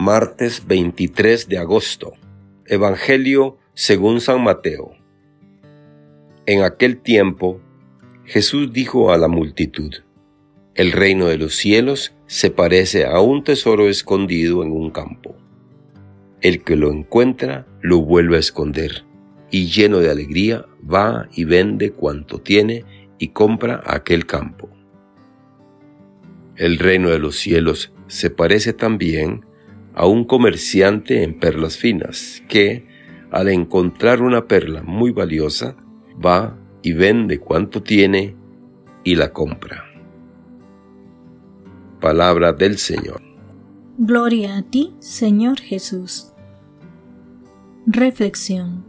Martes 23 de agosto. Evangelio según San Mateo. En aquel tiempo, Jesús dijo a la multitud, El reino de los cielos se parece a un tesoro escondido en un campo. El que lo encuentra lo vuelve a esconder y lleno de alegría va y vende cuanto tiene y compra aquel campo. El reino de los cielos se parece también a un comerciante en perlas finas que, al encontrar una perla muy valiosa, va y vende cuanto tiene y la compra. Palabra del Señor. Gloria a ti, Señor Jesús. Reflexión.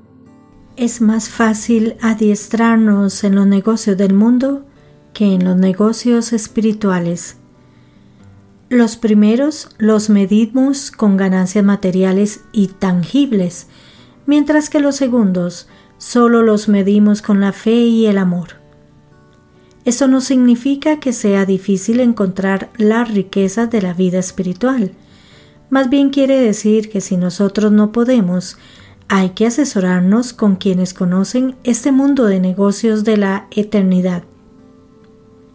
Es más fácil adiestrarnos en los negocios del mundo que en los negocios espirituales. Los primeros los medimos con ganancias materiales y tangibles, mientras que los segundos solo los medimos con la fe y el amor. Esto no significa que sea difícil encontrar las riquezas de la vida espiritual. Más bien quiere decir que si nosotros no podemos, hay que asesorarnos con quienes conocen este mundo de negocios de la eternidad.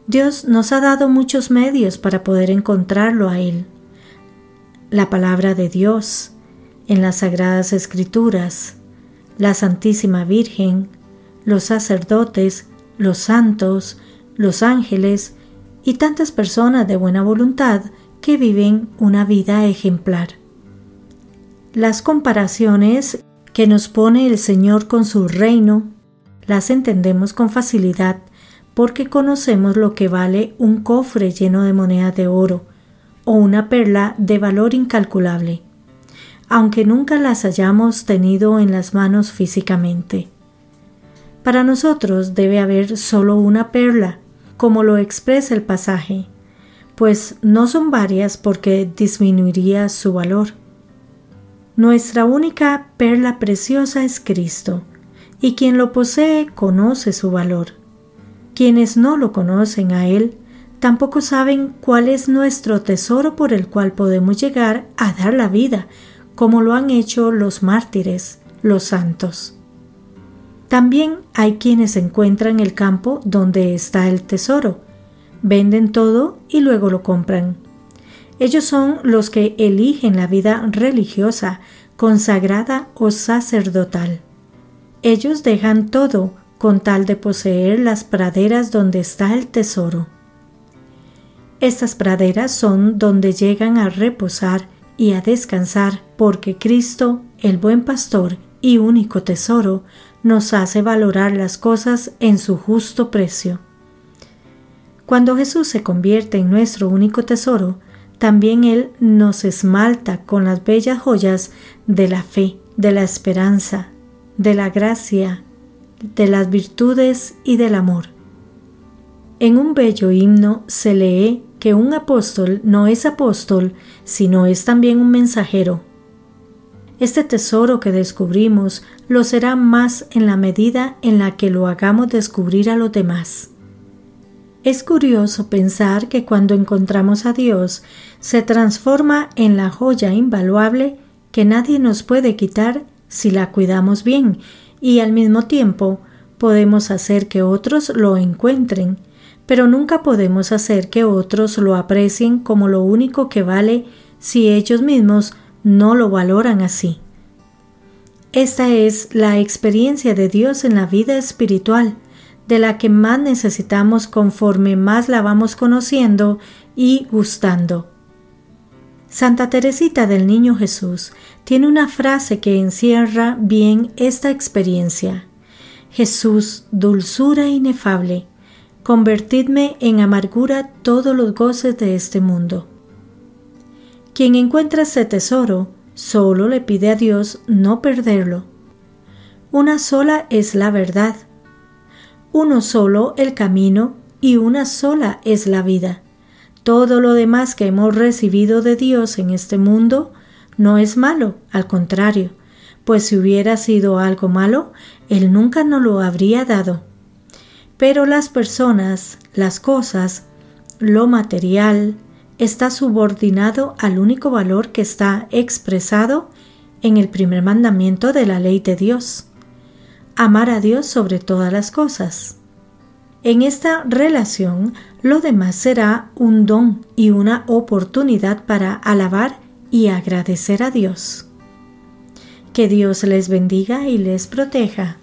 Dios nos ha dado muchos medios para poder encontrarlo a Él. La palabra de Dios, en las sagradas escrituras, la Santísima Virgen, los sacerdotes, los santos, los ángeles y tantas personas de buena voluntad que viven una vida ejemplar. Las comparaciones que nos pone el Señor con su reino las entendemos con facilidad porque conocemos lo que vale un cofre lleno de monedas de oro o una perla de valor incalculable, aunque nunca las hayamos tenido en las manos físicamente. Para nosotros debe haber solo una perla, como lo expresa el pasaje, pues no son varias porque disminuiría su valor. Nuestra única perla preciosa es Cristo, y quien lo posee conoce su valor. Quienes no lo conocen a Él tampoco saben cuál es nuestro tesoro por el cual podemos llegar a dar la vida, como lo han hecho los mártires, los santos. También hay quienes encuentran el campo donde está el tesoro, venden todo y luego lo compran. Ellos son los que eligen la vida religiosa, consagrada o sacerdotal. Ellos dejan todo con tal de poseer las praderas donde está el tesoro. Estas praderas son donde llegan a reposar y a descansar porque Cristo, el buen pastor y único tesoro, nos hace valorar las cosas en su justo precio. Cuando Jesús se convierte en nuestro único tesoro, también Él nos esmalta con las bellas joyas de la fe, de la esperanza, de la gracia, de las virtudes y del amor. En un bello himno se lee que un apóstol no es apóstol, sino es también un mensajero. Este tesoro que descubrimos lo será más en la medida en la que lo hagamos descubrir a los demás. Es curioso pensar que cuando encontramos a Dios se transforma en la joya invaluable que nadie nos puede quitar si la cuidamos bien y al mismo tiempo podemos hacer que otros lo encuentren, pero nunca podemos hacer que otros lo aprecien como lo único que vale si ellos mismos no lo valoran así. Esta es la experiencia de Dios en la vida espiritual, de la que más necesitamos conforme más la vamos conociendo y gustando. Santa Teresita del Niño Jesús tiene una frase que encierra bien esta experiencia. Jesús, dulzura inefable, convertidme en amargura todos los goces de este mundo. Quien encuentra ese tesoro solo le pide a Dios no perderlo. Una sola es la verdad, uno solo el camino y una sola es la vida. Todo lo demás que hemos recibido de Dios en este mundo no es malo, al contrario, pues si hubiera sido algo malo, Él nunca nos lo habría dado. Pero las personas, las cosas, lo material, está subordinado al único valor que está expresado en el primer mandamiento de la ley de Dios, amar a Dios sobre todas las cosas. En esta relación, lo demás será un don y una oportunidad para alabar y agradecer a Dios. Que Dios les bendiga y les proteja.